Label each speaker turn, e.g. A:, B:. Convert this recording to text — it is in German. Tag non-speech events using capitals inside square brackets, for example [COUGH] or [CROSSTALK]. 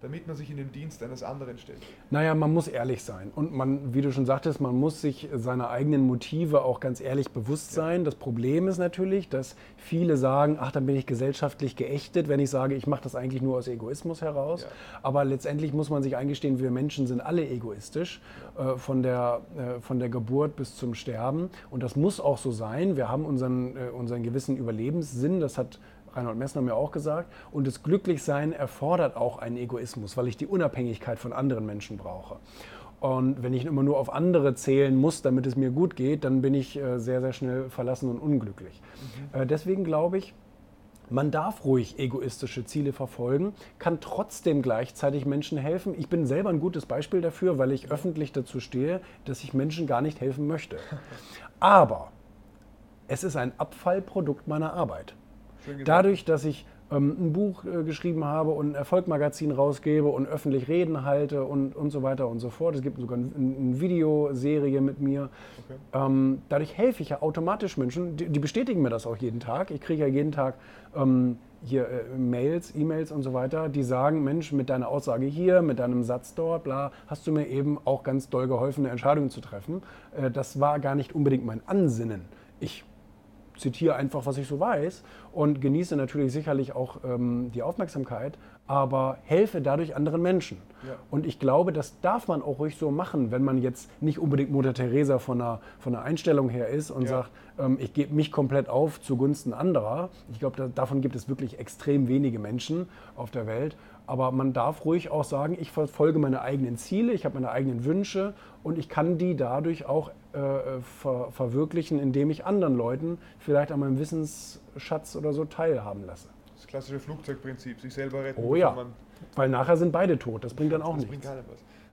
A: damit man sich in den Dienst eines anderen stellt?
B: Naja, man muss ehrlich sein. Und man, wie du schon sagtest, man muss sich seiner eigenen Motive auch ganz ehrlich bewusst sein. Das Problem ist natürlich, dass viele sagen, ach, dann bin ich gesellschaftlich geächtet, wenn ich sage, ich mache das eigentlich nur aus Egoismus heraus. Ja. Aber letztendlich muss man sich eingestehen, wir Menschen sind alle egoistisch, äh, von, der, äh, von der Geburt bis zum Sterben. Und das muss auch so sein. Wir haben unseren, äh, unseren gewissen Überlebenssinn, das hat Reinhold Messner mir auch gesagt. Und das Glücklichsein erfordert auch einen Egoismus, weil ich die Unabhängigkeit von anderen Menschen brauche. Und wenn ich immer nur auf andere zählen muss, damit es mir gut geht, dann bin ich äh, sehr, sehr schnell verlassen und unglücklich. Mhm. Äh, deswegen glaube ich, man darf ruhig egoistische Ziele verfolgen, kann trotzdem gleichzeitig Menschen helfen. Ich bin selber ein gutes Beispiel dafür, weil ich öffentlich dazu stehe, dass ich Menschen gar nicht helfen möchte. [LAUGHS] Aber es ist ein Abfallprodukt meiner Arbeit. Dadurch, dass ich ähm, ein Buch äh, geschrieben habe und ein Erfolgmagazin rausgebe und öffentlich Reden halte und, und so weiter und so fort. Es gibt sogar eine ein Videoserie mit mir. Okay. Ähm, dadurch helfe ich ja automatisch Menschen, die, die, bestätigen mir das auch jeden Tag. Ich kriege ja jeden Tag ähm, hier äh, Mails, E-Mails und so weiter, die sagen, Mensch, mit deiner Aussage hier, mit deinem Satz dort, bla, hast du mir eben auch ganz doll geholfen, eine Entscheidung zu treffen. Äh, das war gar nicht unbedingt mein Ansinnen. Ich zitiere einfach, was ich so weiß und genieße natürlich sicherlich auch ähm, die Aufmerksamkeit, aber helfe dadurch anderen Menschen. Ja. Und ich glaube, das darf man auch ruhig so machen, wenn man jetzt nicht unbedingt Mutter Teresa von einer, von einer Einstellung her ist und ja. sagt, ähm, ich gebe mich komplett auf zugunsten anderer. Ich glaube, da, davon gibt es wirklich extrem wenige Menschen auf der Welt. Aber man darf ruhig auch sagen, ich verfolge meine eigenen Ziele, ich habe meine eigenen Wünsche und ich kann die dadurch auch äh, ver verwirklichen, indem ich anderen Leuten vielleicht an meinem Wissensschatz oder so teilhaben lasse.
A: Das klassische Flugzeugprinzip, sich selber retten.
B: Oh ja, weil nachher sind beide tot, das bringt dann auch das nichts. Bringt keiner was.